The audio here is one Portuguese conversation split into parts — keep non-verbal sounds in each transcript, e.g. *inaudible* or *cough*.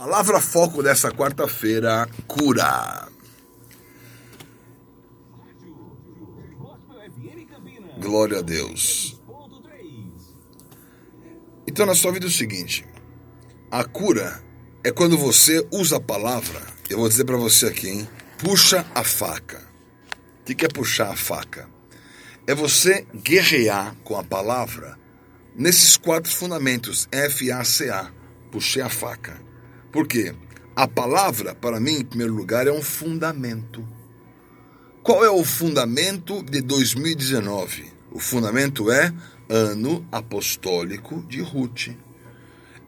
Palavra foco dessa quarta-feira: cura. Glória a Deus. Então, na sua vida é o seguinte: a cura é quando você usa a palavra. Eu vou dizer para você aqui, hein? Puxa a faca. O que é puxar a faca? É você guerrear com a palavra nesses quatro fundamentos: F-A-C-A. Puxei a faca. Por quê? A palavra, para mim, em primeiro lugar, é um fundamento. Qual é o fundamento de 2019? O fundamento é ano apostólico de Ruth.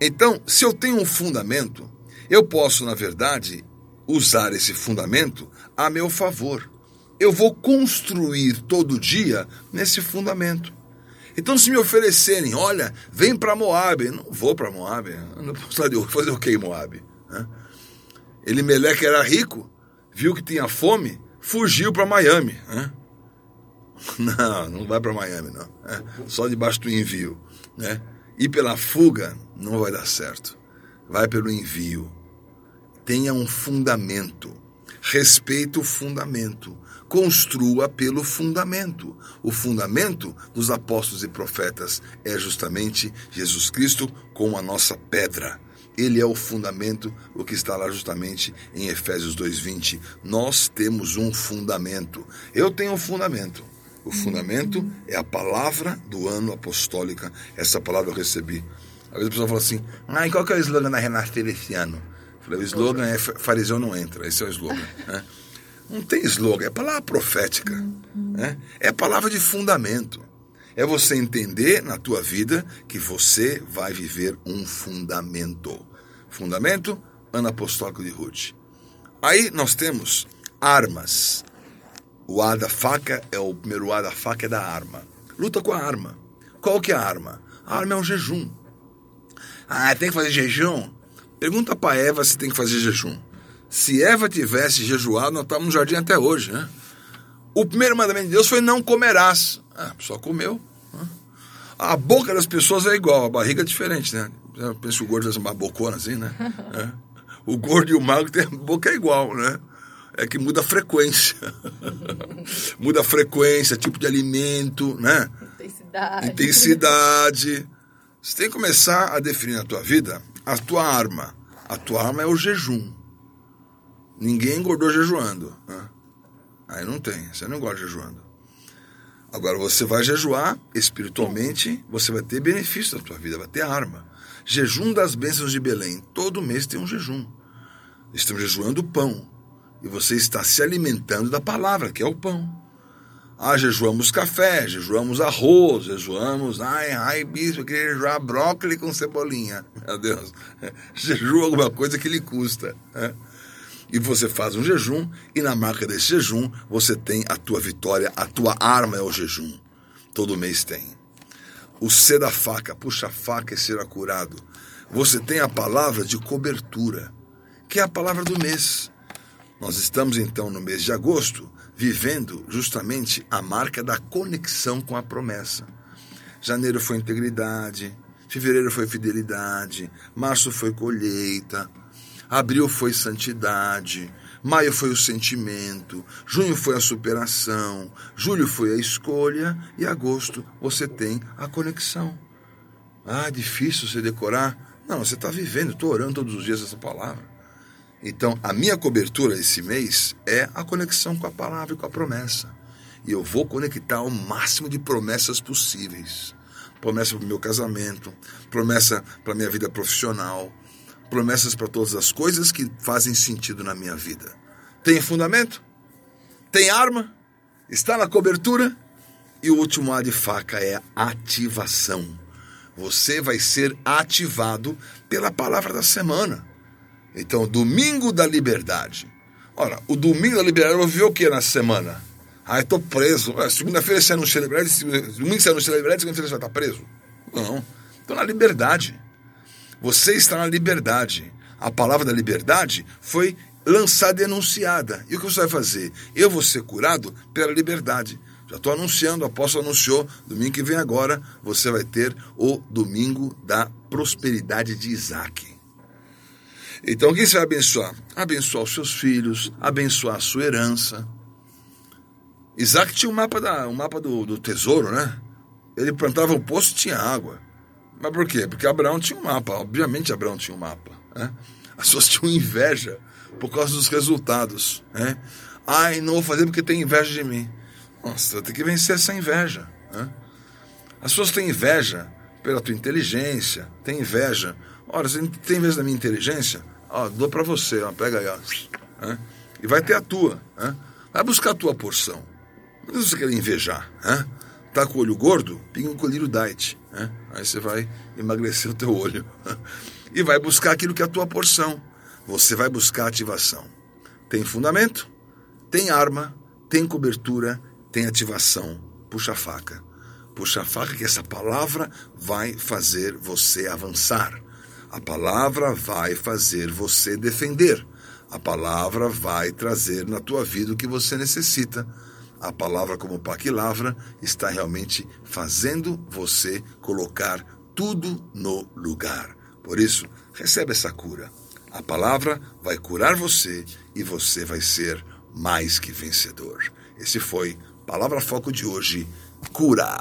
Então, se eu tenho um fundamento, eu posso, na verdade, usar esse fundamento a meu favor. Eu vou construir todo dia nesse fundamento. Então, se me oferecerem, olha, vem para Moab, não vou para Moab, não posso fazer o que em Moab? Ele Meleque era rico, viu que tinha fome, fugiu para Miami. Né? *laughs* Não, não vai para Miami, não. É, só debaixo do envio. Né? E pela fuga não vai dar certo. Vai pelo envio. Tenha um fundamento. Respeite o fundamento. Construa pelo fundamento. O fundamento dos apóstolos e profetas é justamente Jesus Cristo com a nossa pedra. Ele é o fundamento, o que está lá justamente em Efésios 2:20. Nós temos um fundamento. Eu tenho um fundamento. O fundamento é a palavra do ano apostólica. Essa palavra eu recebi. Às vezes a pessoa fala assim: ah, e qual que é o slogan da Renascer esse ano? Eu falei, o slogan é fariseu não entra. Esse é o slogan. Né? Não tem slogan, é palavra profética. Né? É palavra de fundamento. É você entender na tua vida que você vai viver um fundamento. Fundamento, ano apostólico de Ruth. Aí nós temos armas. O A da faca é o primeiro A da faca é da arma. Luta com a arma. Qual que é a arma? A arma é o jejum. Ah, tem que fazer jejum? Pergunta para Eva se tem que fazer jejum. Se Eva tivesse jejuado, nós estávamos no jardim até hoje, né? O primeiro mandamento de Deus foi não comerás. Ah, só comeu. A boca das pessoas é igual, a barriga é diferente, né? Eu penso que o gordo é uma bocona assim, né? *laughs* É. O gordo e o magro tem a boca é igual, né? é que muda a frequência. *laughs* muda a frequência, tipo de alimento, né? Intensidade. Intensidade. Você tem que começar a definir na tua vida a tua arma. A tua arma é o jejum. Ninguém engordou jejuando. Né? Aí não tem, você não gosta jejuando. Agora você vai jejuar espiritualmente, você vai ter benefício na tua vida, vai ter arma. Jejum das bênçãos de Belém. Todo mês tem um jejum. Estamos jejuando pão. E você está se alimentando da palavra, que é o pão. Ah, jejuamos café, jejuamos arroz, jejuamos. Ai, ai, bispo, eu queria jejuar brócolis com cebolinha. Meu Deus. *laughs* Jejua alguma coisa que lhe custa. Né? E você faz um jejum, e na marca desse jejum você tem a tua vitória, a tua arma é o jejum. Todo mês tem. O C da faca, puxa a faca e será curado. Você tem a palavra de cobertura, que é a palavra do mês. Nós estamos então no mês de agosto vivendo justamente a marca da conexão com a promessa. Janeiro foi integridade, fevereiro foi fidelidade, março foi colheita, abril foi santidade, maio foi o sentimento, junho foi a superação, julho foi a escolha e agosto você tem a conexão. Ah, difícil você decorar? Não, você está vivendo, estou orando todos os dias essa palavra. Então, a minha cobertura esse mês é a conexão com a palavra e com a promessa. E eu vou conectar o máximo de promessas possíveis. Promessa para o meu casamento, promessa para a minha vida profissional, promessas para todas as coisas que fazem sentido na minha vida. Tem fundamento? Tem arma? Está na cobertura? E o último A de faca é ativação. Você vai ser ativado pela palavra da semana. Então, domingo da liberdade. Ora, o domingo da liberdade eu vou o que na semana? Ah, eu estou preso. Ah, segunda-feira você a liberdade, domingo você a liberdade, segunda-feira você vai estar preso. Não. Estou na liberdade. Você está na liberdade. A palavra da liberdade foi lançada e anunciada. E o que você vai fazer? Eu vou ser curado pela liberdade. Já estou anunciando, o apóstolo anunciou, domingo que vem agora, você vai ter o domingo da prosperidade de Isaac. Então, quem você vai abençoar? Abençoar os seus filhos, abençoar a sua herança. Isaac tinha um mapa, da, um mapa do, do tesouro, né? Ele plantava um poço e tinha água. Mas por quê? Porque Abraão tinha um mapa. Obviamente, Abraão tinha um mapa. Né? As pessoas tinham inveja por causa dos resultados. Né? Ai, não vou fazer porque tem inveja de mim. Nossa, ter que vencer essa inveja. Né? As pessoas têm inveja pela tua inteligência, tem inveja. Ora, você tem inveja da minha inteligência? Ó, dou para você, ó, pega aí, ó. Né? E vai ter a tua. Né? Vai buscar a tua porção. Não você quer invejar. Né? Tá com o olho gordo? Pinga um colírio diet. Né? Aí você vai emagrecer o teu olho. *laughs* E vai buscar aquilo que é a tua porção. Você vai buscar ativação. Tem fundamento, tem arma, tem cobertura, tem ativação. Puxa a faca. Puxa a faca que essa palavra vai fazer você avançar. A palavra vai fazer você defender. A palavra vai trazer na tua vida o que você necessita. A palavra, como paquilavra, está realmente fazendo você colocar tudo no lugar. Por isso, recebe essa cura. A palavra vai curar você e você vai ser mais que vencedor. Esse foi Palavra Foco de hoje. Cura.